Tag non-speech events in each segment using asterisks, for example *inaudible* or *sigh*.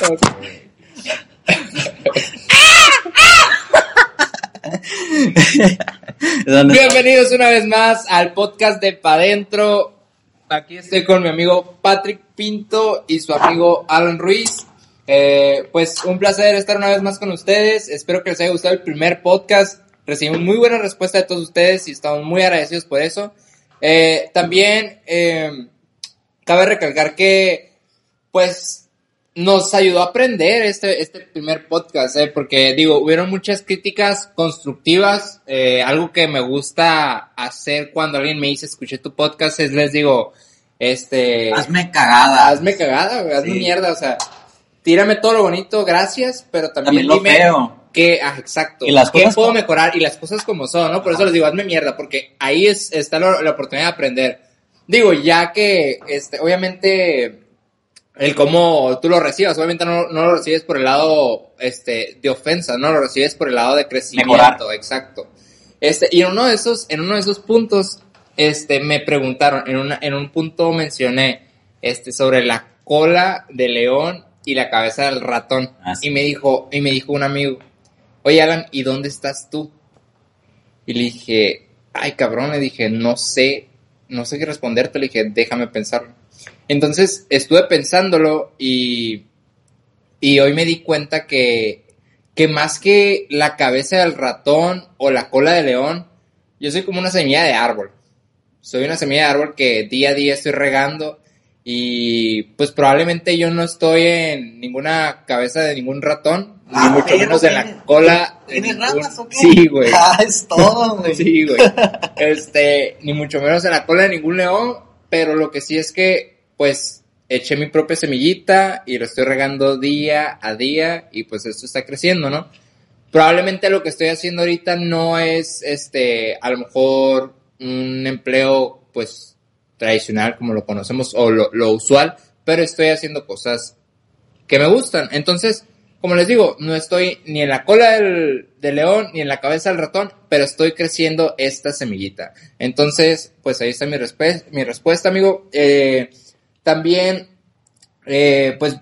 *laughs* Bienvenidos una vez más al podcast de Pa' Dentro. Aquí estoy con mi amigo Patrick Pinto y su amigo Alan Ruiz. Eh, pues un placer estar una vez más con ustedes. Espero que les haya gustado el primer podcast. Recibimos muy buena respuesta de todos ustedes y estamos muy agradecidos por eso. Eh, también eh, cabe recalcar que, pues, nos ayudó a aprender este, este primer podcast, ¿eh? porque digo, hubieron muchas críticas constructivas. Eh, algo que me gusta hacer cuando alguien me dice, escuché tu podcast, es les digo, este... Hazme cagada. Hazme cagada, güey, hazme Sí. mierda, o sea, tírame todo lo bonito, gracias, pero también, También lo dime feo. que, ah, exacto, Y las qué cosas puedo como- mejorar y las cosas como son, ¿no? Por eso les digo, hazme mierda, porque ahí es, está la, la oportunidad de aprender. Digo, ya que, este, obviamente, el cómo tú lo recibas, obviamente no, no lo recibes por el lado, este, de ofensa, no lo recibes por el lado de crecimiento, Mejorar. exacto. Este, y en uno de esos, en uno de esos puntos, este, me preguntaron, en una, en un punto mencioné, este, sobre la cola de león y la cabeza del ratón. Ah, sí. Y me dijo, y me dijo un amigo, oye Alan, ¿y dónde estás tú? Y le dije, ay cabrón, le dije, no sé, no sé qué responderte, le dije, déjame pensarlo. Entonces estuve pensándolo y, y hoy me di cuenta que, que más que la cabeza del ratón o la cola de león, yo soy como una semilla de árbol. Soy una semilla de árbol que día a día estoy regando y pues probablemente yo no estoy en ninguna cabeza de ningún ratón, Ah, ni mucho pero menos en la cola de ¿Tienes ningún- ramas o qué? Sí, güey. Ah, es todo, *laughs* güey. Sí, güey. Este, ni mucho menos en la cola de ningún león, pero lo que sí es que, pues, eché mi propia semillita y lo estoy regando día a día y pues esto está creciendo, ¿no? Probablemente lo que estoy haciendo ahorita no es, este, a lo mejor un empleo, pues, tradicional como lo conocemos o lo, lo usual, pero estoy haciendo cosas que me gustan. Entonces, como les digo, no estoy ni en la cola del, león ni en la cabeza del ratón, pero estoy creciendo esta semillita. Entonces, pues ahí está mi, mi respuesta, amigo. Eh, también, eh, pues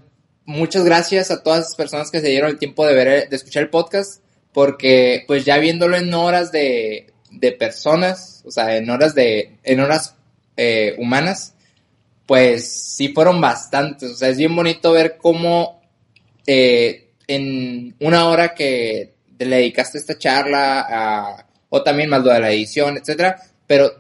muchas gracias a todas las personas que se dieron el tiempo de ver, de escuchar el podcast, porque pues ya viéndolo en horas de, de personas, o sea, en horas de, en horas eh, humanas, pues sí fueron bastantes. O sea, es bien bonito ver cómo eh, en una hora que te le dedicaste a esta charla, a- o también más lo de la edición, etcétera, pero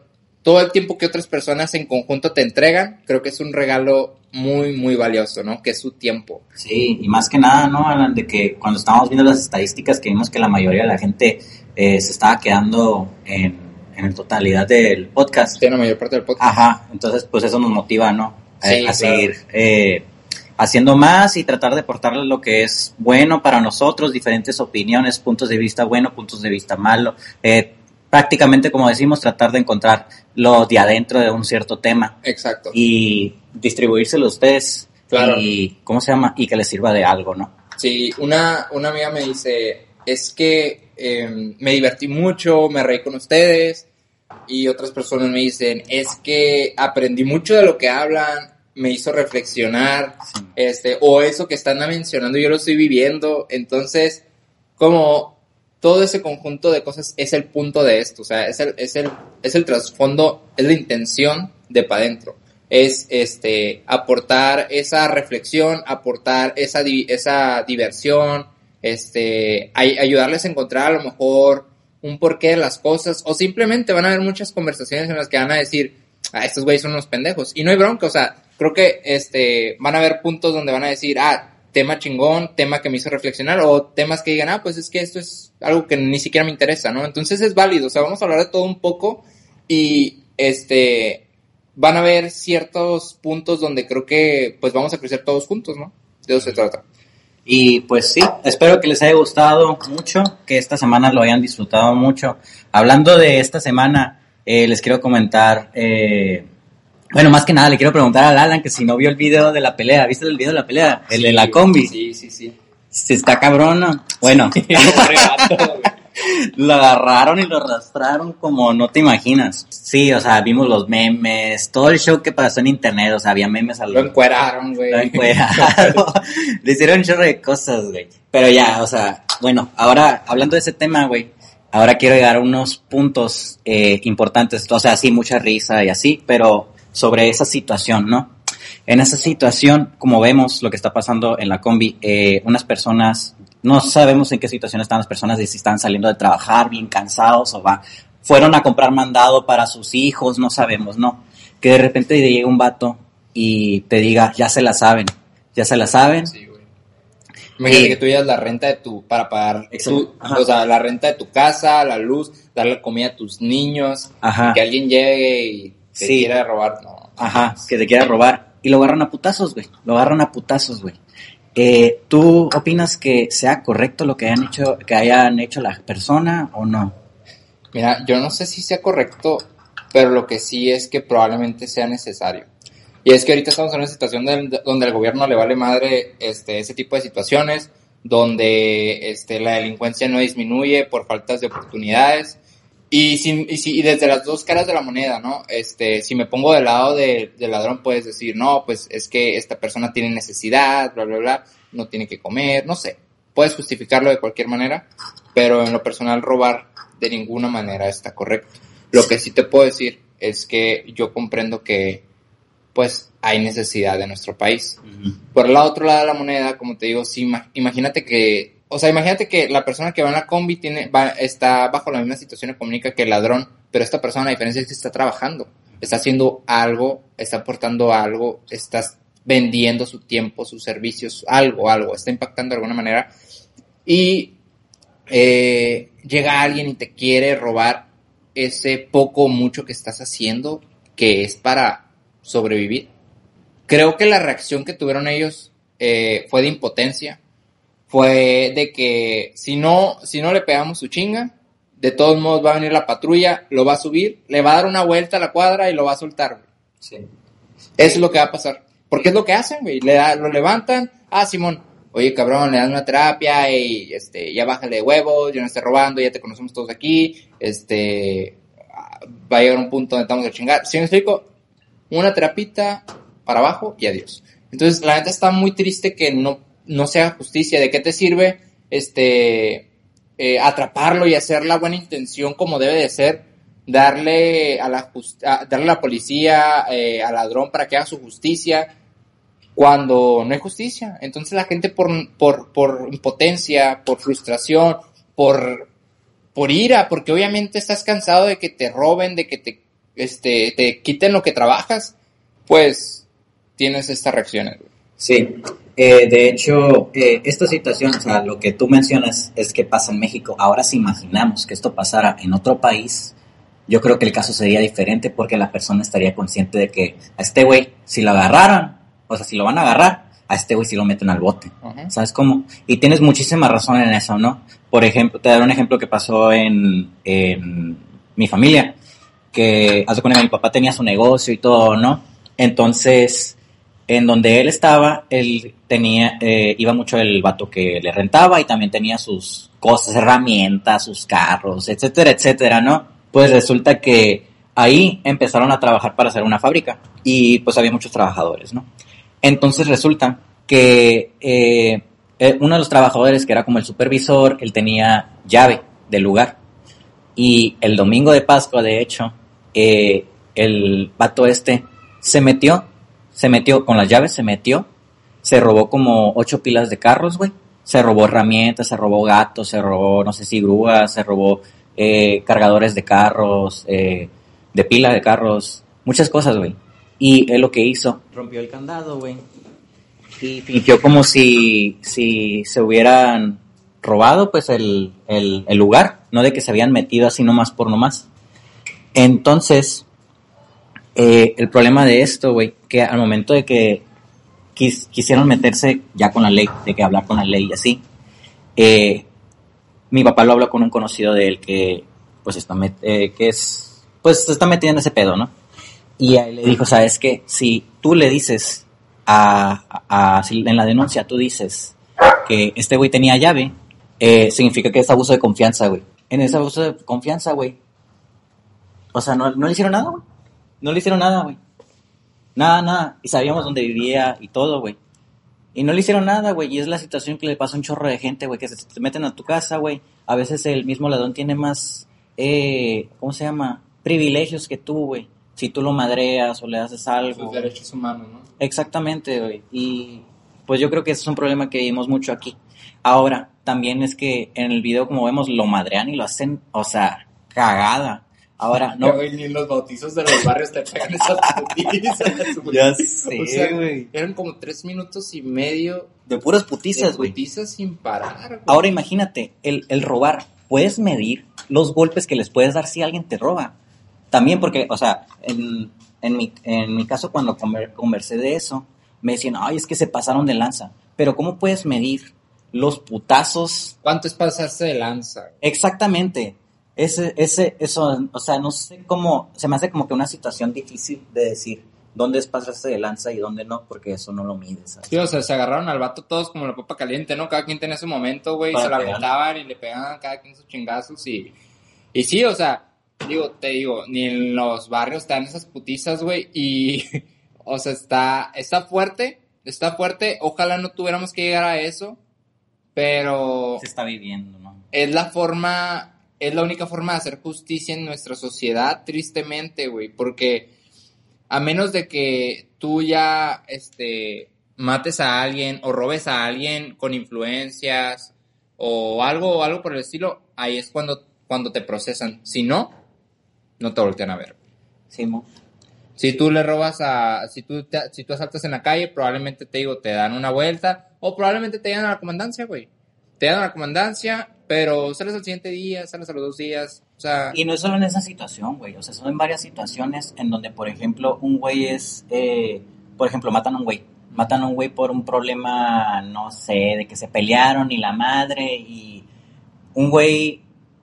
todo el tiempo que otras personas en conjunto te entregan, creo que es un regalo muy, muy valioso, ¿no? Que es su tiempo. Sí, y más que nada, ¿no, Alan? De que cuando estábamos viendo las estadísticas que vimos que la mayoría de la gente eh, se estaba quedando en, en totalidad del podcast. Tiene la mayor parte del podcast. Ajá, entonces pues eso nos motiva, ¿no? A- Sí, a claro. seguir eh, haciendo más y tratar de aportarle lo que es bueno para nosotros, diferentes opiniones, puntos de vista bueno, puntos de vista malo. Eh, prácticamente, como decimos, tratar de encontrar lo de adentro de un cierto tema Exacto. y distribuírselo a ustedes. Claro. Y, ¿cómo se llama? Y que les sirva de algo, ¿no? Sí, una, una amiga me dice, es que eh, me divertí mucho, me reí con ustedes, y otras personas me dicen, es que aprendí mucho de lo que hablan, me hizo reflexionar, Sí. este, o eso que están mencionando yo lo estoy viviendo, entonces, como todo ese conjunto de cosas es el punto de esto, o sea, es el, es el, es el trasfondo, es la intención de pa' dentro. Es este aportar esa reflexión, aportar esa, esa diversión, este, ay- ayudarles a encontrar a lo mejor un porqué de las cosas, o simplemente van a haber muchas conversaciones en las que van a decir, ah, estos güeyes son unos pendejos. Y no hay bronca, o sea, creo que este, van a haber puntos donde van a decir, ah, tema chingón, tema que me hizo reflexionar, o temas que digan, ah, pues es que esto es algo que ni siquiera me interesa, ¿no? Entonces es válido, o sea, vamos a hablar de todo un poco y este, van a haber ciertos puntos donde creo que pues vamos a crecer todos juntos, ¿no? De eso se trata. Y pues sí, espero que les haya gustado mucho, que esta semana lo hayan disfrutado mucho. Hablando de esta semana, eh, les quiero comentar, eh, bueno, más que nada le quiero preguntar al Alan que si no vio el video de la pelea, ¿viste el video de la pelea? El de la combi. Sí, sí, sí. Se está cabrón, ¿no? Bueno, *laughs* lo agarraron y lo arrastraron como no te imaginas. Sí, o sea, vimos los memes, todo el show que pasó en internet, o sea, había memes al... Lo encueraron, güey. Lo encueraron. *laughs* Le hicieron un chorro de cosas, güey. Pero ya, o sea, bueno, ahora, hablando de ese tema, güey, ahora quiero llegar a unos puntos eh, importantes, o sea, sí, mucha risa y así, pero sobre esa situación, ¿no? En esa situación, como vemos lo que está pasando en la combi, eh, unas personas, no sabemos en qué situación están las personas, si están saliendo de trabajar bien cansados o va, fueron a comprar mandado para sus hijos, no sabemos, ¿no? Que de repente llegue un vato y te diga, ya se la saben, ya se la saben. Sí, güey. Imagínate que tú llevas la renta de tu, para pagar, tu, o sea, la renta de tu casa, la luz, darle comida a tus niños, Ajá. que alguien llegue y te Sí. quiera robar, no. Ajá, que te quiera robar. Y lo agarran a putazos, güey. Lo agarran a putazos, güey. Eh, ¿Tú opinas que sea correcto lo que hayan hecho, que hayan hecho la persona o no? Mira, yo no sé si sea correcto, pero lo que sí es que probablemente sea necesario. Y es que ahorita estamos en una situación donde al gobierno le vale madre este, ese tipo de situaciones, donde este, la delincuencia no disminuye por faltas de oportunidades. Y, si, y, si- y desde las dos caras de la moneda, ¿no? Este, si me pongo del lado de- del ladrón, puedes decir, no, pues es que esta persona tiene necesidad, bla, bla, bla, no tiene que comer, no sé. Puedes justificarlo de cualquier manera, pero en lo personal robar de ninguna manera está correcto. Lo que sí te puedo decir es que yo comprendo que pues hay necesidad en nuestro país. Por el otro lado de la moneda, como te digo, sí, ima- imagínate que, o sea, imagínate que la persona que va en la combi tiene, va, está bajo la misma situación económica que el ladrón, pero esta persona, la diferencia es que está trabajando, está haciendo algo, está aportando algo, está vendiendo su tiempo, sus servicios, algo, algo, está impactando de alguna manera. Y eh, llega alguien y te quiere robar ese poco o mucho que estás haciendo, que es para sobrevivir. Creo que la reacción que tuvieron ellos eh, fue de impotencia, fue de que si no, si no le pegamos su chinga, de todos modos va a venir la patrulla, lo va a subir, le va a dar una vuelta a la cuadra y lo va a soltar. güey. Sí. Eso es lo que va a pasar. Porque es lo que hacen, güey. Le da- lo levantan. Ah, Simón. Oye, cabrón, le dan una terapia y este, ya bájale de huevos, ya no esté robando, ya te conocemos todos aquí. Este, va a llegar un punto donde estamos a chingar. ¿Sí me explico? Una terapita para abajo y adiós. Entonces, la neta está muy triste que no, no se haga justicia. ¿De qué te sirve este, eh, atraparlo y hacer la buena intención como debe de ser? Darle a la, a- darle a la policía, eh, al ladrón para que haga su justicia cuando no hay justicia. Entonces la gente por, por, por impotencia, por frustración, por, por ira, porque obviamente estás cansado de que te roben, de que te, este, te quiten lo que trabajas, pues tienes estas reacciones. Sí, eh, de hecho, eh, esta situación, o sea, lo que tú mencionas es que pasa en México. Ahora, si imaginamos que esto pasara en otro país, yo creo que el caso sería diferente porque la persona estaría consciente de que a este güey, si lo agarraron, o sea, si lo van a agarrar, a este güey si lo meten al bote. ¿Sabes cómo? Y tienes muchísima razón en eso, ¿no? Por ejemplo, te daré un ejemplo que pasó en, en mi familia, que hace que mi papá tenía su negocio y todo, ¿no? Entonces, en donde él estaba, él tenía, eh, iba mucho el vato que le rentaba y también tenía sus cosas, herramientas, sus carros, etcétera, etcétera, ¿no? Pues resulta que ahí empezaron a trabajar para hacer una fábrica y pues había muchos trabajadores, ¿no? Entonces resulta que eh, eh, uno de los trabajadores, que era como el supervisor, él tenía llave del lugar. Y el domingo de Pascua, de hecho, el vato este se metió, se metió con las llaves, se metió, se robó como ocho pilas de carros, güey. Se robó herramientas, se robó gatos, se robó, no sé si grúas, se robó eh, cargadores de carros, eh, de pila de carros, muchas cosas, güey. Y él lo que hizo, rompió el candado, güey. Y fingió como si, si se hubieran robado, pues, el, el, el lugar. No de que se habían metido así nomás por nomás. Entonces, eh, el problema de esto, güey, que al momento de que quis- quisieron meterse ya con la ley, de que hablar con la ley y así, eh, mi papá lo habló con un conocido de él que, pues, está met- eh, que es, pues, está metiendo en ese pedo, ¿no? Y a él le dijo, ¿sabes qué? Si tú le dices a, a- a- si en la denuncia tú dices que este güey tenía llave, eh, significa que es abuso de confianza, güey. en ese abuso de confianza, güey. O sea, no, no le hicieron nada, güey. No le hicieron nada, güey. Nada, nada. Y sabíamos dónde vivía y todo, güey. Y no le hicieron nada, güey. Y es la situación que le pasa a un chorro de gente, güey, que se te meten a tu casa, güey. A veces el mismo ladrón tiene más, eh, ¿cómo se llama? Privilegios que tú, güey. Si tú lo madreas o le haces algo. Derechos humanos, ¿no? Exactamente, güey. Y pues yo creo que ese es un problema que vimos mucho aquí. Ahora, también es que en el video, como vemos, lo madrean y lo hacen, o sea, cagada. Ahora, no. Ni en los bautizos de los barrios te pegan esas putizas, güey. Ya sé, O sea, güey. eran como tres minutos y medio De puras putizas, güey. putizas sin parar, güey. Ahora imagínate, el, el robar, puedes medir los golpes que les puedes dar si alguien te roba. También porque, o sea, en, en, mi, en mi caso cuando conver- conversé de eso, me decían, ay, es que se pasaron de lanza. Pero ¿cómo puedes medir los putazos ¿Cuánto es pasarse de lanza? Exactamente. Ese, ese, eso, o sea, no sé cómo, se me hace como que una situación difícil de decir dónde es pasarse de lanza y dónde no, porque eso no lo mides. Sí, o sea, se agarraron al vato todos como la papa caliente, ¿no? Cada quien tenía su momento, güey, se la aventaban y le pegaban cada quien sus chingazos y... Y sí, o sea, digo, te digo, ni en los barrios te dan esas putizas, güey, y... *laughs* O sea, está, está fuerte, está fuerte, ojalá no tuviéramos que llegar a eso, pero Se está viviendo, ¿no? es la forma, es la única forma de hacer justicia en nuestra sociedad, tristemente, güey, porque a menos de que tú ya, este, mates a alguien o robes a alguien con influencias o algo, algo por el estilo, ahí es cuando, cuando te procesan. Si no, no te voltean a ver. Sí, mo. Si tú le robas a, si tú, te- si tú asaltas en la calle, probablemente te digo, te dan una vuelta o probablemente te llevan a la comandancia, güey. Te dan a la comandancia, pero sales al siguiente día, sales a los dos días, o sea, Y no es solo en esa situación, güey. O sea, son en varias situaciones en donde, por ejemplo, un güey es, eh, por ejemplo, matan a un güey. Matan a un güey por un problema, no sé, de que se pelearon y la madre y un güey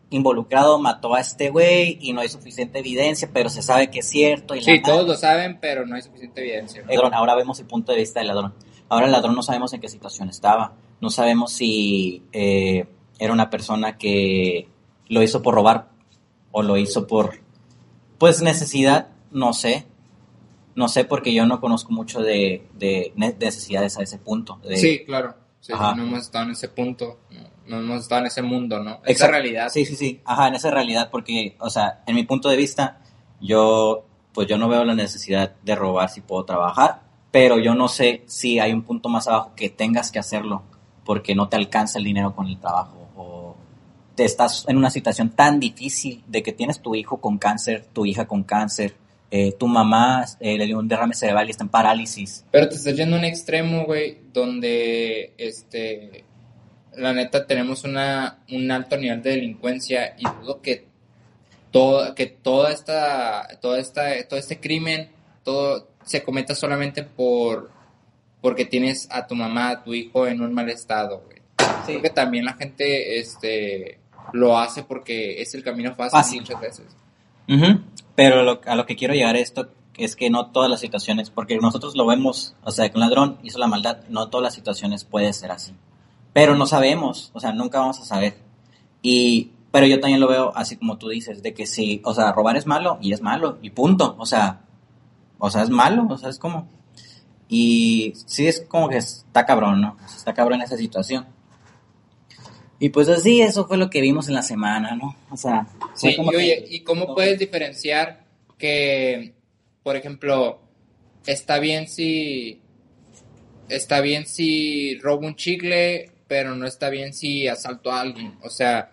involucrado mató a este güey y no hay suficiente evidencia, pero se sabe que es cierto. Y sí, todos lo saben, pero no hay suficiente evidencia. ladrón. Ahora vemos el punto de vista del ladrón. Ahora el ladrón no sabemos en qué situación estaba. No sabemos si eh, era una persona que lo hizo por robar o lo hizo por, pues, necesidad. No sé. No sé porque yo no conozco mucho de, de ne- necesidades a ese punto. de- Sí, claro. Sí, no hemos estado en ese punto, no, hemos estado en ese mundo, ¿no? Esa Exacto. realidad. Sí, sí, sí. Ajá, en esa realidad porque, o sea, en mi punto de vista, yo, pues yo no veo la necesidad de robar si puedo trabajar, pero yo no sé si hay un punto más abajo que tengas que hacerlo porque no te alcanza el dinero con el trabajo o te estás en una situación tan difícil de que tienes tu hijo con cáncer, tu hija con cáncer, eh, tu mamá eh, le dio un derrame cerebral y está en parálisis. Pero te estás yendo a un extremo, güey, donde, este, la neta tenemos una, un alto nivel de delincuencia y dudo que todo, que toda esta, toda esta, todo este crimen, todo se cometa solamente por, porque tienes a tu mamá, a tu hijo en un mal estado, güey. Creo que también la gente, este, lo hace porque es el camino fácil, Fácil. muchas veces. Ujú, Pero lo- a lo que quiero llegar esto es que no todas las situaciones, porque nosotros lo vemos, o sea, que un ladrón hizo la maldad, no todas las situaciones puede ser así. Pero no sabemos, o sea, nunca vamos a saber. Y, pero yo también lo veo así como tú dices, de que sí, o sea, robar es malo y es malo y punto, o sea, o sea, es malo, o sea, es como... Y sí es como que está cabrón, ¿no? Está cabrón esa situación. Y pues así, eso fue lo que vimos en la semana, ¿no? O sea, Sí, como y oye, que- ¿y cómo puedes diferenciar que, por ejemplo, está bien si está bien si robo un chicle, pero no está bien si asalto a alguien? O sea,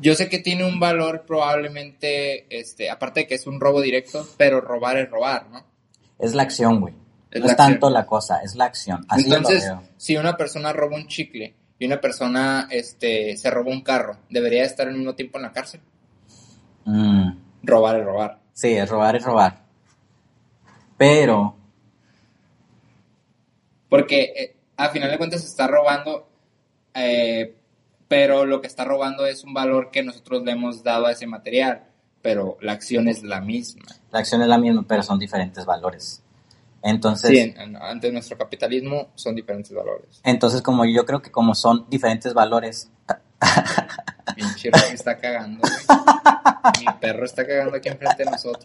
yo sé que tiene un valor probablemente, este, aparte de que es un robo directo, pero robar es robar, ¿no? Es la acción, güey. Es no es tanto la cosa, es la acción. Así Entonces, lo veo. si una persona roba un chicle y una persona, este, se roba un carro, ¿debería estar al mismo tiempo en la cárcel? Mm, Robar es robar. sí, es robar, es robar. Pero, Porque eh, a final de cuentas se está robando, eh, pero lo que está robando es un valor que nosotros le hemos dado a ese material, pero la acción es la misma. la acción es la misma, pero son diferentes valores. Entonces, Sí, en- en- ante nuestro capitalismo son diferentes valores. entonces como yo creo que como son diferentes valores, Pinche Rocky está cagando, güey. Mi perro está cagando aquí enfrente de nosotros.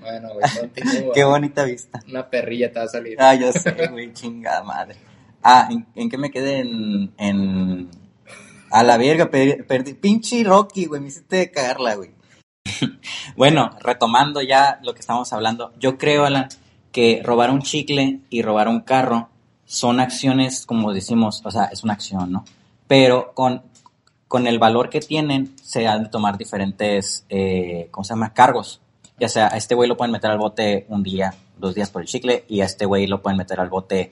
Bueno, güey, continúa. Qué bonita vista. Una perrilla te va a salir. Ah, yo sé, güey, chingada madre. Ah, ¿en, en qué me quedé? En, en... A la verga, per- perdí. Pinche Rocky, güey, me hiciste cagarla, güey. *laughs* bueno, retomando ya lo que estamos hablando, yo creo, Alan, que robar un chicle y robar un carro son acciones, como decimos, o sea, es una acción, ¿no? Pero con, con el valor que tienen, se han de tomar diferentes, eh, ¿cómo se llama? Cargos. Ya sea, a este güey lo pueden meter al bote un día, dos días por el chicle, y a este güey lo pueden meter al bote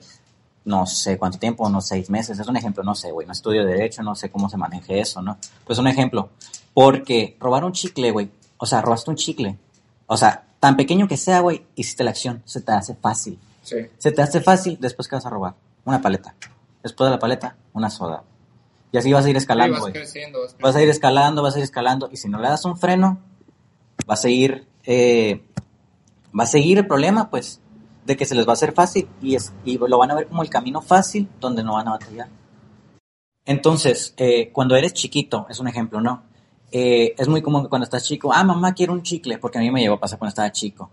no sé cuánto tiempo, unos seis meses. Es un ejemplo, no sé, güey, no estudio derecho, no sé cómo se maneje eso, ¿no? Pues un ejemplo. Porque robar un chicle, güey, o sea, robaste un chicle. O sea, tan pequeño que sea, güey, hiciste la acción, se te hace fácil. Sí. Se te hace fácil, después que vas a robar? Una paleta. Después de la paleta, una soda. Y así vas a ir escalando, vas güey. creciendo, vas Vas a ir escalando, vas a ir escalando, y si no le das un freno, va a seguir, eh, va a seguir el problema, pues, de que se les va a hacer fácil, y, es, y lo van a ver como el camino fácil donde no van a batallar. Entonces, eh, cuando eres chiquito, es un ejemplo, ¿no? Eh, es muy común que cuando estás chico, ah, mamá, quiero un chicle, porque a mí me llegó a pasar cuando estaba chico.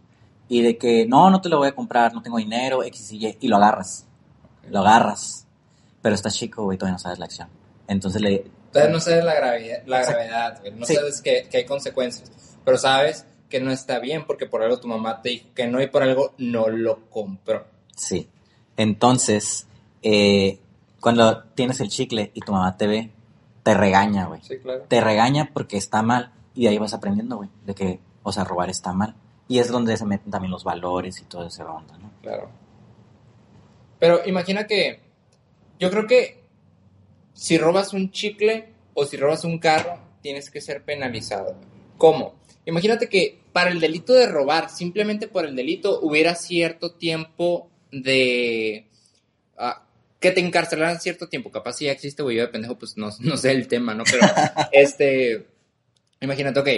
Y de que, no, no te lo voy a comprar, no tengo dinero, X y Y, y lo agarras. Lo agarras. Pero estás chico, güey, todavía no sabes la acción. Entonces le, Entonces no sabes la gravedad, la gravedad güey. no Sí. sabes que, que hay consecuencias, pero sabes que no está bien porque por algo tu mamá te dijo que no y por algo no lo compró. Sí. Entonces, eh, cuando tienes el chicle y tu mamá te ve, te regaña, güey. Sí, claro. Te regaña porque está mal y de ahí vas aprendiendo, güey, de que, o sea, robar está mal. Y es donde se meten también los valores y todo ese onda, ¿no? Claro. Pero imagina que yo creo que si robas un chicle o si robas un carro, tienes que ser penalizado. ¿Cómo? Imagínate que para el delito de robar, simplemente por el delito, hubiera cierto tiempo de... ah, que te encarcelaran cierto tiempo. Capaz si ya existe, güey, yo de pendejo, pues no, no sé el tema, ¿no? Pero, *laughs* este... Imagínate, ok,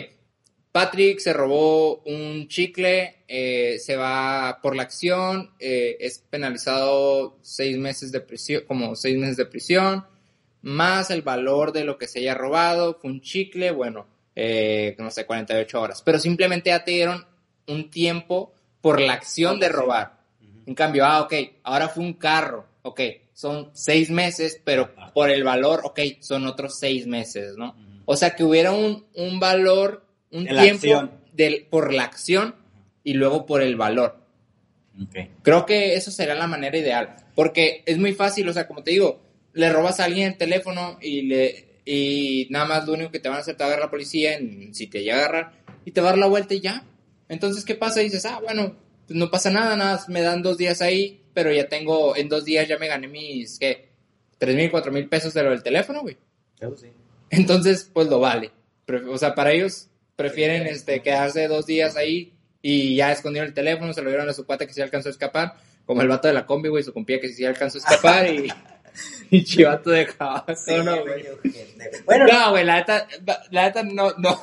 Patrick se robó un chicle, eh, se va por la acción, eh, es penalizado seis meses de prisión, como seis meses de prisión, más el valor de lo que se haya robado, fue un chicle, bueno, eh, no sé, 48 horas. Pero simplemente ya te dieron un tiempo por la acción de robar. En cambio, ah, ok, ahora fue un carro, ok, son seis meses, pero por el valor, ok, son otros seis meses, ¿no? O sea, que hubiera un, un valor, un De tiempo del, por la acción y luego por el valor. Ok. Creo que eso sería la manera ideal, porque es muy fácil, o sea, como te digo, le robas a alguien el teléfono y le y nada más lo único que te van a hacer te agarrar la policía, en- si te llega a agarrar, y te va a dar la vuelta y ya. Entonces, ¿qué pasa? Y dices, ah, bueno, pues no pasa nada, nada, me dan dos días ahí, pero ya tengo, en dos días ya me gané mis, ¿qué? Tres mil, cuatro mil pesos de lo del teléfono, güey. Entonces, pues lo vale. O sea, para ellos prefieren este, quedarse dos días ahí y ya escondieron el teléfono, se lo dieron a su cuate que sí alcanzó a escapar, como el vato de la combi, güey, su compía que sí alcanzó a escapar y, *laughs* y chivato de cabazo, no, güey. Bueno, No, güey, la neta, la neta no, no,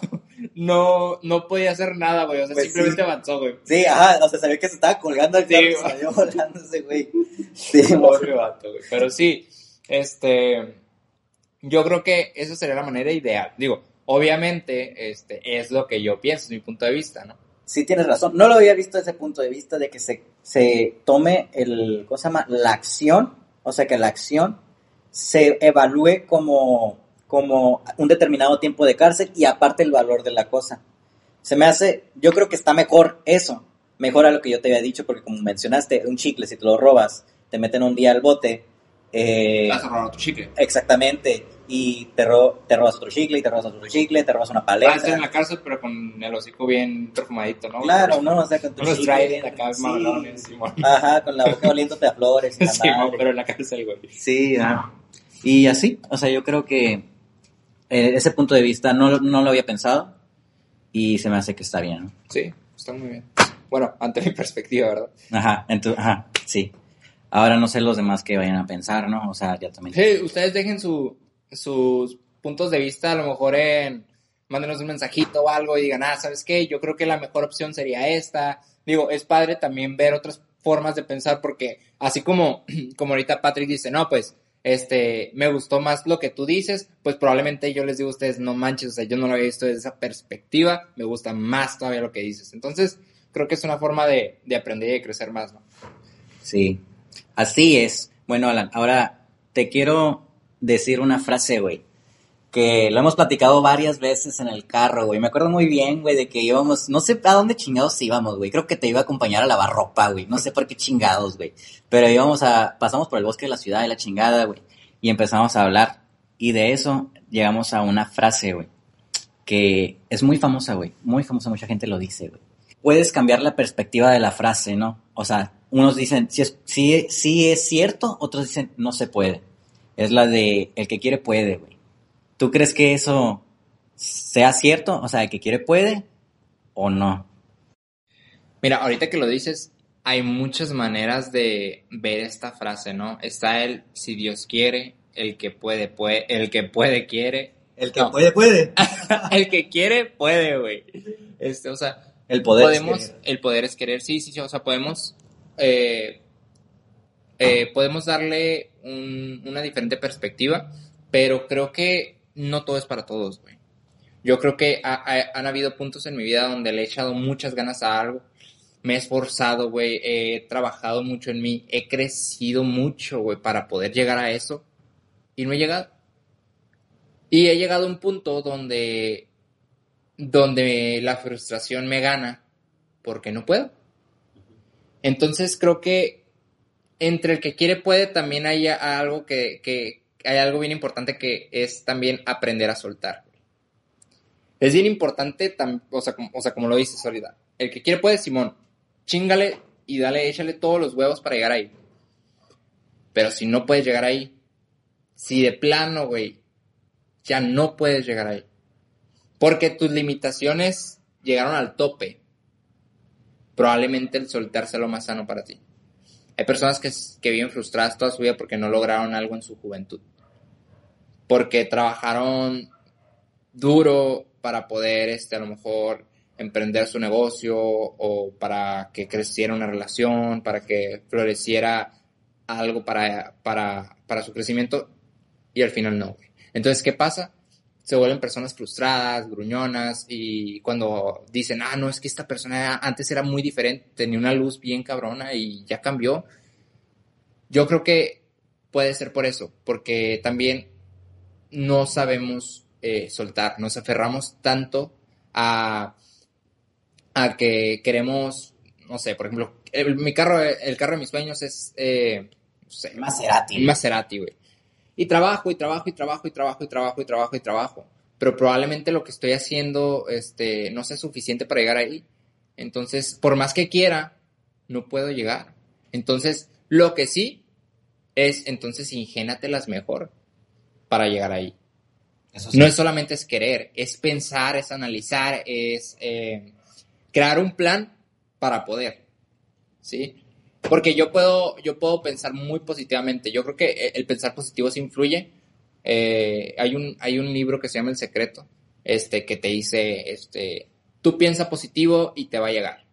no, no podía hacer nada, güey, o sea, Pues simplemente sí. avanzó, güey. Sí, ajá, o sea, sabía que se estaba colgando al Sí, y salió volando ese güey. *laughs* Sí, Pobre vato, güey. Pero sí, este, yo creo que esa sería la manera ideal. Digo, obviamente, este, es lo que yo pienso, es mi punto de vista, ¿no? sí tienes razón. No lo había visto desde ese punto de vista de que se, se tome el, ¿cómo se llama? La acción, o sea, que la acción se evalúe como, como un determinado tiempo de cárcel y aparte el valor de la cosa. Se me hace, yo creo que está mejor eso, mejor a lo que yo te había dicho, porque como mencionaste, un chicle, si te lo robas, te meten un día al bote. Eh, Vas a robar tu chicle. Exactamente. Y te, ro- te robas otro chicle, y te robas otro chicle, te robas una Vas a estar paleta. en la cárcel, pero con el hocico bien perfumadito, ¿no? Claro, ¿no? O sea, con tu chicle, trident acá, sí. mamalones, Simón. Ajá, con la boca oliéndote a flores. *laughs* y madre. pero en la cárcel, güey. Sí, ajá. Y así, o sea, yo creo que eh, ese punto de vista no, no lo había pensado y se me hace que está bien, ¿no? Sí, está muy bien. Bueno, ante mi perspectiva, ¿verdad? Ajá, entonces, ajá, sí. Ahora no sé los demás que vayan a pensar, ¿no? O sea, ya también. Sí, ustedes dejen su, sus puntos de vista, a lo mejor en, mándenos un mensajito o algo y digan, ah, ¿sabes qué? Yo creo que la mejor opción sería esta. Digo, es padre también ver otras formas de pensar porque así como, *clears throat* como ahorita Patrick dice, no, pues, este, me gustó más lo que tú dices, pues probablemente yo les digo a ustedes, no manches, o sea, yo no lo había visto desde esa perspectiva, me gusta más todavía lo que dices. Entonces, creo que es una forma de, de aprender y de crecer más, ¿no? Sí, así es. Bueno, Alan, ahora te quiero decir una frase, güey, que lo hemos platicado varias veces en el carro, güey. Me acuerdo muy bien, güey, de que íbamos, no sé a dónde chingados íbamos, güey. Creo que te iba a acompañar a lavar ropa, güey. No sé por qué chingados, güey. Pero íbamos a, pasamos por el bosque de la ciudad de la chingada, güey. Y empezamos a hablar. Y de eso llegamos a una frase, güey, que es muy famosa, güey. Muy famosa, mucha gente lo dice, güey. Puedes cambiar la perspectiva de la frase, ¿no? O sea, unos dicen, si es, si, si es cierto, otros dicen, no se puede. Es la de, el que quiere puede, güey. ¿Tú crees que eso sea cierto? O sea, el que quiere puede o no. Mira, ahorita que lo dices, hay muchas maneras de ver esta frase, ¿no? Está el si Dios quiere, el que puede, puede, el que puede, quiere. El que puede, puede. *laughs* el que quiere, puede, güey. Este, o sea, el poder podemos, es querer. el poder es querer, sí, sí, sí, o sea, podemos, eh, eh, podemos darle un, una diferente perspectiva, pero creo que no todo es para todos, güey. Yo creo que ha, ha, han habido puntos en mi vida donde le he echado muchas ganas a algo. Me he esforzado, güey. He trabajado mucho en mí. He crecido mucho, güey, para poder llegar a eso. Y no he llegado. Y he llegado a un punto donde, donde la frustración me gana porque no puedo. Entonces creo que entre el que quiere puede también hay algo que, hay algo bien importante que es también aprender a soltar. Es bien importante, o sea, como, o sea, como lo dices ahorita, el que quiere puede, Simón, chingale y dale, échale todos los huevos para llegar ahí. Pero si no puedes llegar ahí, si de plano, güey, ya no puedes llegar ahí. Porque tus limitaciones llegaron al tope. Probablemente el soltarse lo más sano para ti. Hay personas que, que viven frustradas toda su vida porque no lograron algo en su juventud porque trabajaron duro para poder, este, a lo mejor, emprender su negocio o para que creciera una relación, para que floreciera algo para, para, para su crecimiento y al final no. Entonces, ¿qué pasa? Se vuelven personas frustradas, gruñonas y cuando dicen, ah, no, es que esta persona antes era muy diferente, tenía una luz bien cabrona y ya cambió. Yo creo que puede ser por eso, porque también no sabemos eh, soltar, nos aferramos tanto a, a que queremos, no sé, por ejemplo, el, mi carro, el carro de mis sueños es, eh, no sé, Maserati. Maserati, güey. Y trabajo, y trabajo, y trabajo, y trabajo, y trabajo, y trabajo, y trabajo. Pero probablemente lo que estoy haciendo, este, no sea suficiente para llegar ahí. Entonces, por más que quiera, no puedo llegar. Entonces, lo que sí es, entonces, ingénatelas mejor para llegar ahí. Sí. No es solamente es querer, es pensar, es analizar, es eh, crear un plan para poder, ¿sí? Porque yo puedo, yo puedo pensar muy positivamente. Yo creo que el pensar positivo se influye. Eh, hay, un, hay un libro que se llama El Secreto, este, que te dice, este, tú piensa positivo y te va a llegar.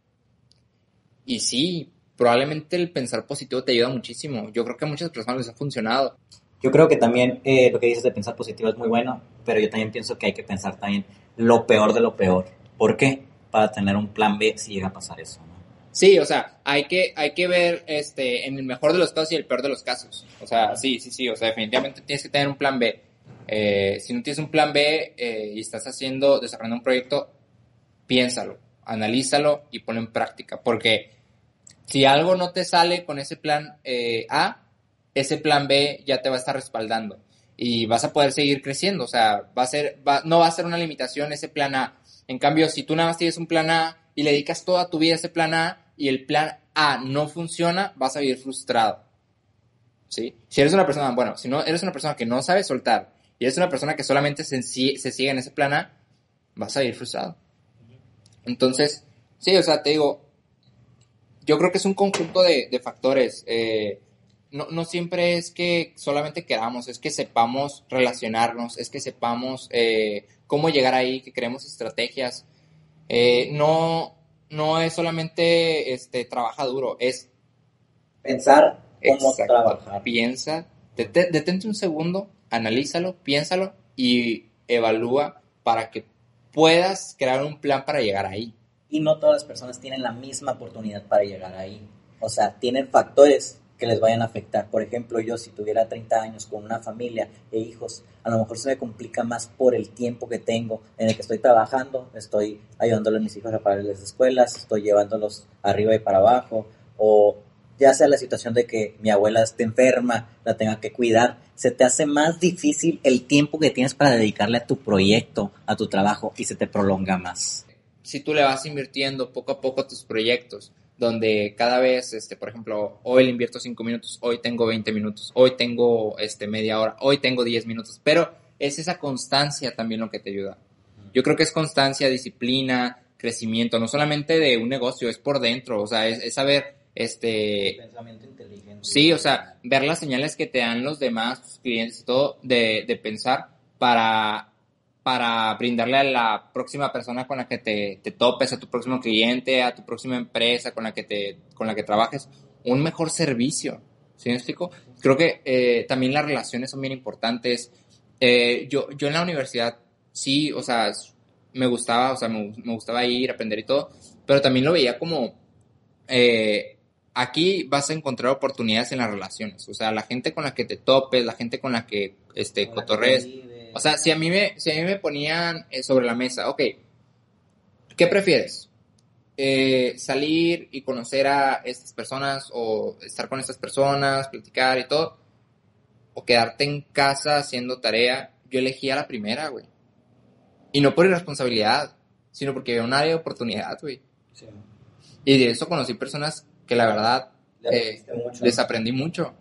Y sí, probablemente el pensar positivo te ayuda muchísimo. Yo creo que a muchas personas les ha funcionado. Yo creo que también eh, lo que dices de pensar positivo es muy bueno, pero yo también pienso que hay que pensar también lo peor de lo peor. ¿Por qué? Para tener un plan B si llega a pasar eso. ¿no? Sí, o sea, hay que, hay que ver este, en el mejor de los casos y el peor de los casos. O sea, sí, sí, sí, o sea, definitivamente tienes que tener un plan B. Eh, si no tienes un plan B eh, y estás haciendo, desarrollando un proyecto, piénsalo, analízalo y ponlo en práctica. Porque si algo no te sale con ese plan eh, A, ese plan B ya te va a estar respaldando y vas a poder seguir creciendo. O sea, va a ser, va, no va a ser una limitación ese plan A. En cambio, si tú nada más tienes un plan A y le dedicas toda tu vida a ese plan A y el plan A no funciona, vas a vivir frustrado. ¿Sí? Si eres una persona, bueno, si no eres una persona que no sabe soltar y eres una persona que solamente se, se sigue en ese plan A, vas a vivir frustrado. Entonces, sí, o sea, te digo, yo creo que es un conjunto de, factores. Eh, no, no, siempre es que solamente queramos, es que sepamos relacionarnos, es que sepamos eh, cómo llegar ahí, que creemos estrategias. Eh, no, no es solamente este, trabaja duro, es pensar cómo Exacto. trabajar. Piensa Dete- detente un segundo, analízalo, piénsalo y evalúa para que puedas crear un plan para llegar ahí. Y no todas las personas tienen la misma oportunidad para llegar ahí. O sea, tienen factores que les vayan a afectar. Por ejemplo, yo si tuviera 30 años con una familia e hijos, a lo mejor se me complica más por el tiempo que tengo en el que estoy trabajando, estoy ayudándole a mis hijos a pagarles las escuelas, estoy llevándolos arriba y para abajo, o ya sea la situación de que mi abuela esté enferma, la tenga que cuidar, se te hace más difícil el tiempo que tienes para dedicarle a tu proyecto, a tu trabajo, y se te prolonga más. si tú le vas invirtiendo poco a poco a tus proyectos, donde cada vez, este, por ejemplo, hoy le invierto 5 minutos, hoy tengo 20 minutos, hoy tengo este, media hora, hoy tengo 10 minutos, pero es esa constancia también lo que te ayuda. Yo creo que es constancia, disciplina, crecimiento, no solamente de un negocio, es por dentro, o sea, es, es saber, este, Pensamiento inteligente. Sí, o sea, ver las señales que te dan los demás, tus clientes y todo, de, de pensar para, para brindarle a la próxima persona con la que te, te topes, a tu próximo cliente, a tu próxima empresa con la que, te, con la que trabajes, un mejor servicio. ¿Sí me explico? Creo que eh, también las relaciones son bien importantes. Eh, yo, yo en la universidad, sí, o sea, me gustaba, o sea, me, me gustaba ir, aprender y todo, pero también lo veía como... Eh, aquí vas a encontrar oportunidades en las relaciones. O sea, la gente con la que te topes, la gente con la que este, cotorres. O sea, si a mí me, si a mí me ponían eh, sobre la mesa, ok, ¿qué prefieres? Eh, salir y conocer a estas personas o estar con estas personas, platicar y todo, o quedarte en casa haciendo tarea, yo elegía la primera, güey. Y no por irresponsabilidad, sino porque había un área de oportunidad, güey. Sí. Y de eso conocí personas que la verdad eh, mucho. les aprendí mucho.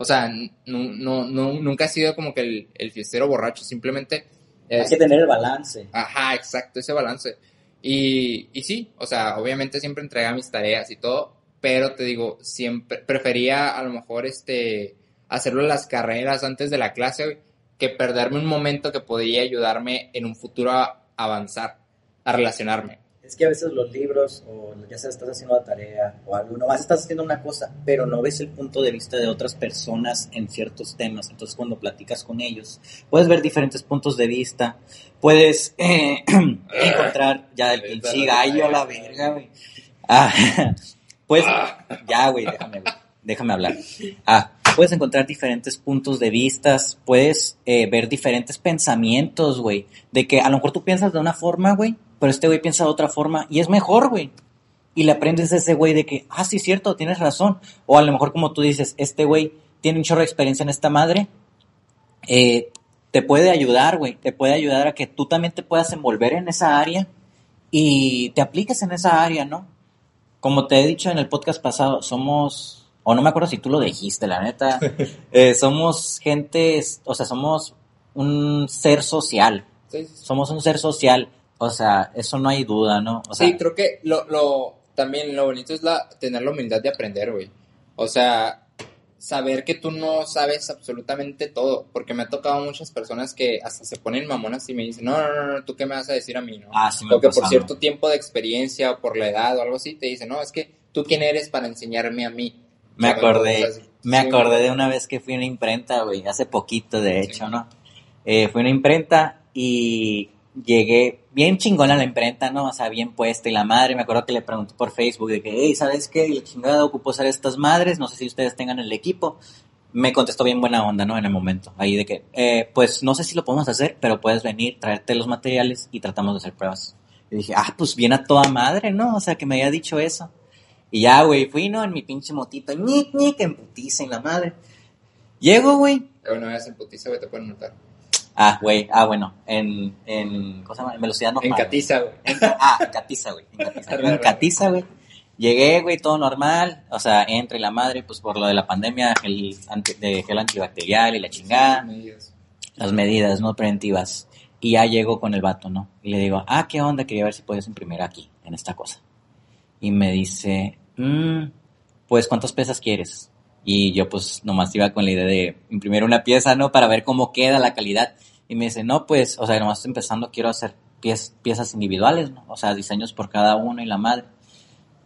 O sea, no, no, no, nunca he sido como que el, el fiestero borracho, simplemente... Hay que tener el balance. Ajá, exacto, ese balance. Y, y sí, o sea, obviamente siempre entregaba mis tareas y todo, pero te digo, siempre prefería a lo mejor este hacerlo en las carreras antes de la clase que perderme un momento que podría ayudarme en un futuro a avanzar, a relacionarme. Es que a veces los libros, o ya sea estás haciendo la tarea, o algo, nomás estás haciendo una cosa, pero no ves el punto de vista de otras personas en ciertos temas. Entonces, cuando platicas con ellos, puedes ver diferentes puntos de vista, puedes eh, *clears throat* encontrar ya el pinche gallo a la verga, güey. Ah, *laughs* pues, ya, güey, déjame, güey, déjame hablar. Ah, puedes encontrar diferentes puntos de vistas, puedes eh, ver diferentes pensamientos, güey, de que a lo mejor tú piensas de una forma, güey, pero este güey piensa de otra forma y es mejor, güey. Y le aprendes a ese güey de que, ah, sí, cierto, tienes razón. O a lo mejor como tú dices, este güey tiene un chorro de experiencia en esta madre, eh, te puede ayudar, güey, te puede ayudar a que tú también te puedas envolver en esa área y te apliques en esa área, ¿no? Como te he dicho en el podcast pasado, somos, o no me acuerdo si tú lo dijiste, la neta, *laughs* eh, somos gente, o sea, somos un ser social, Sí, sí, sí. somos un ser social, o sea, eso no hay duda, ¿no? O sea, sí, creo que lo, lo, también lo bonito es la, tener la humildad de aprender, güey. O sea, saber que tú no sabes absolutamente todo, porque me ha tocado muchas personas que hasta se ponen mamonas y me dicen, no, no, no, no, ¿tú qué me vas a decir a mí, no? ah, sí me por cierto tiempo de experiencia o por la edad o algo así, te dicen, no, es que tú quién eres para enseñarme a mí. Me O sea, acordé, cosas me acordé de una vez que fui a una imprenta, güey, hace poquito, de hecho, ¿no? Eh, fui a una imprenta y llegué bien chingona la imprenta, ¿no? O sea, bien puesta y la madre, me acuerdo que le pregunté por Facebook de que, ¿sabes qué? La chingada ocupó usar estas madres, no sé si ustedes tengan el equipo. Me contestó bien buena onda, ¿no? En el momento, ahí de que, eh, pues no sé si lo podemos hacer, pero puedes venir, traerte los materiales y tratamos de hacer pruebas. Y dije, ah, pues bien a toda madre, ¿no? O sea, que me había dicho eso. Y ya, güey, fui, ¿no? En mi pinche motito, ñic, ñic, en putiza en la madre. Llego, güey. Una vez en putiza, güey, te pueden multar. Ah, güey, ah, bueno, en, en, ¿cómo se llama? En velocidad normal. En Catiza, güey. En- ah, en Catiza, güey. En Catiza, *laughs* en Catiza, güey. Llegué, güey, todo normal. O sea, entre la madre, pues por lo de la pandemia, el anti- de gel antibacterial y la chingada. Medidas. Las medidas, ¿no? Preventivas. Y ya llego con el vato, ¿no? Y le digo, ah, ¿qué onda? Quería ver si puedes imprimir aquí, en esta cosa. Y me dice, "Mm, pues, ¿cuántas piezas quieres? Y yo, pues, nomás iba con la idea de imprimir una pieza, ¿no? Para ver cómo queda la calidad. Y me dice, no, pues, o sea, nomás empezando, quiero hacer piez- piezas individuales, ¿no? O sea, diseños por cada uno y la madre.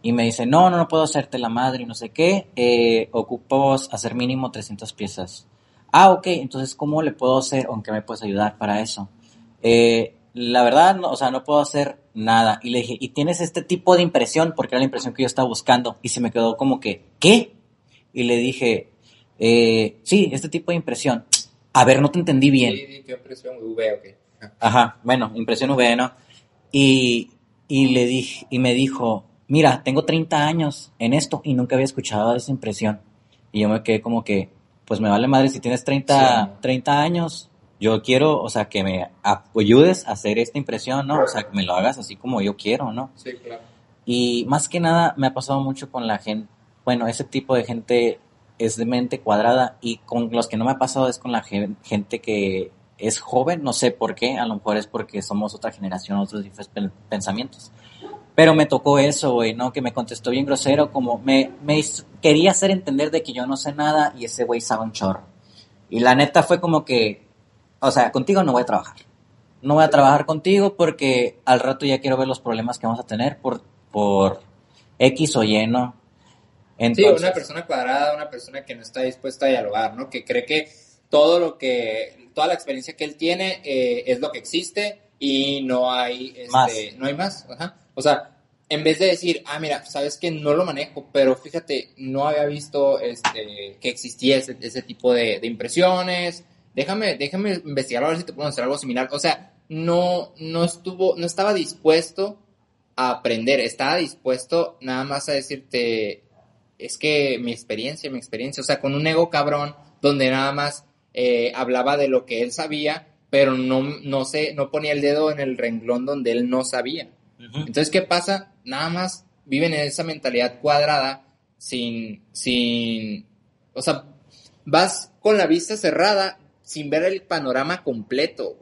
Y me dice, no, no, no puedo hacerte la madre y no sé qué. Eh, ocupo hacer mínimo 300 piezas. ah, ok, entonces, ¿cómo le puedo hacer qué me puedes ayudar para eso? Eh, la verdad, no, o sea, no puedo hacer nada. Y le dije, ¿y tienes este tipo de impresión? Porque era la impresión que yo estaba buscando. Y se me quedó como que, ¿qué? Y le dije, eh, sí, este tipo de impresión. A ver, no te entendí bien. Sí, ¿qué impresión? V, ok. Ajá, bueno, impresión V, ¿no? Y, y le dije, y me dijo, mira, tengo 30 años en esto y nunca había escuchado esa impresión. Y yo me quedé como que, pues me vale madre si tienes 30, Sí. 30 años. Yo quiero, o sea, que me ayudes a hacer esta impresión, ¿no? O sea, que me lo hagas así como yo quiero, ¿no? Sí, claro. Y más que nada me ha pasado mucho con la gente, bueno, ese tipo de gente es de mente cuadrada y con los que no me ha pasado es con la gen- gente que es joven, no sé por qué, a lo mejor es porque somos otra generación, otros diferentes pen- pensamientos. Pero me tocó eso, güey, ¿no? Que me contestó bien grosero, como me, me quería hacer entender de que yo no sé nada y ese güey sabe un chorro. Y la neta fue como que, o sea, contigo no voy a trabajar. No voy a trabajar contigo porque al rato ya quiero ver los problemas que vamos a tener por, por X o Y, ¿no? Sí, una persona cuadrada, una persona que no está dispuesta a dialogar, ¿no? Que cree que todo lo que, toda la experiencia que él tiene eh, es lo que existe y no hay, este, Más. no hay más. Ajá. O sea, en vez de decir, ah, mira, sabes que no lo manejo, pero fíjate, no había visto este, que existía ese, ese tipo de, de impresiones. Déjame, déjame investigar a ver si te puedo hacer algo similar. O sea, no, no estuvo, no estaba dispuesto a aprender, estaba dispuesto nada más a decirte, es que mi experiencia, mi experiencia, o sea, con un ego cabrón, donde nada más eh, hablaba de lo que él sabía, pero no, no, sé, no ponía el dedo en el renglón donde él no sabía. Entonces, ¿qué pasa? Nada más viven en esa mentalidad cuadrada, sin, sin, o sea, vas con la vista cerrada, sin ver el panorama completo.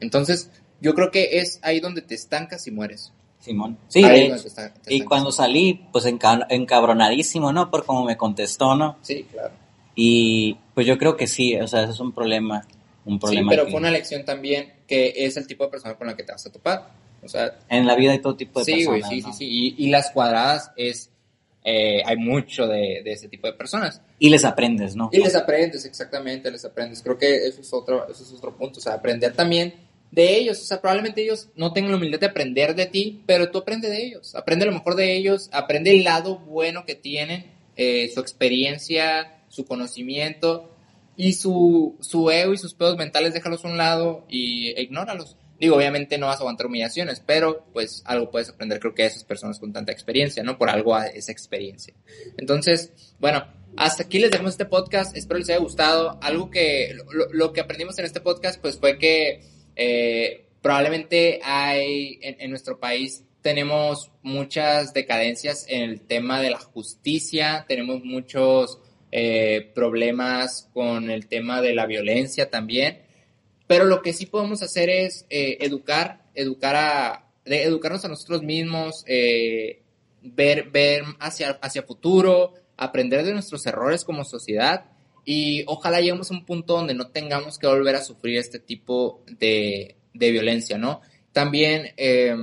Entonces, yo creo que es ahí donde te estancas y mueres. Simón. Sí, Ahí de es hecho. donde te estan- te Y cuando salí, pues enca- encabronadísimo, ¿no? Por cómo me contestó, ¿no? Sí, claro. Y pues yo creo que sí, o sea, eso es un problema. Un Sí, problema pero que- fue una lección también que es el tipo de persona con la que te vas a topar. O sea, en la vida hay todo tipo de sí, personas. sí, ¿no? sí, sí. Y, y las cuadradas es, eh, hay mucho de, de ese tipo de personas. Y les aprendes, ¿no? Y les aprendes, exactamente, les aprendes. Creo que eso es otro, eso es otro punto. O sea, aprender también de ellos. O sea, probablemente ellos no tengan la humildad de aprender de ti, pero tú aprende de ellos. Aprende lo mejor de ellos, aprende el lado bueno que tienen, eh, su experiencia, su conocimiento y su, su ego y sus pedos mentales, déjalos a un lado y ignóralos. Digo, obviamente no vas a aguantar humillaciones, pero pues algo puedes aprender, creo que esas personas con tanta experiencia, ¿no? Por algo a esa experiencia. Entonces, bueno, hasta aquí les dejamos este podcast. Espero les haya gustado. Algo que lo, lo que aprendimos en este podcast, pues fue que eh, probablemente hay en, nuestro país tenemos muchas decadencias en el tema de la justicia, tenemos muchos eh, problemas con el tema de la violencia también. Pero lo que sí podemos hacer es eh, educar, educar a, educarnos a nosotros mismos, ver, ver hacia, hacia futuro, aprender de nuestros errores como sociedad y ojalá lleguemos a un punto donde no tengamos que volver a sufrir este tipo de, de violencia, ¿no? También, eh,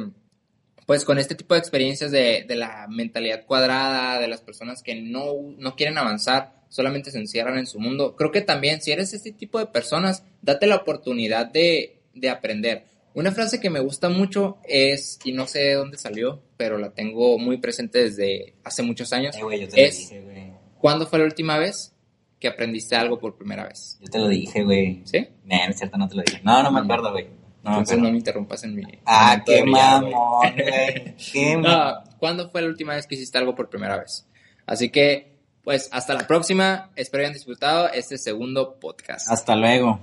pues con este tipo de experiencias de, de, la mentalidad cuadrada, de las personas que no, no quieren avanzar, solamente se encierran en su mundo, creo que también si eres este tipo de personas, date la oportunidad de, de aprender. Una frase que me gusta mucho es, y no sé de dónde salió, pero la tengo muy presente desde hace muchos años, Eh, te es, dije. ¿cuándo fue la última vez que aprendiste algo por primera vez? Yo te lo dije, güey. ¿Sí? Nah, no es cierto, no te lo dije. No, no me acuerdo, güey. No, Entonces no me interrumpas en mi... Ah, qué brillar, mamón, güey. *laughs* Qué. No, ¿cuándo fue la última vez que hiciste algo por primera vez? Así que, pues, hasta la próxima. Espero hayan disfrutado este segundo podcast. Hasta luego.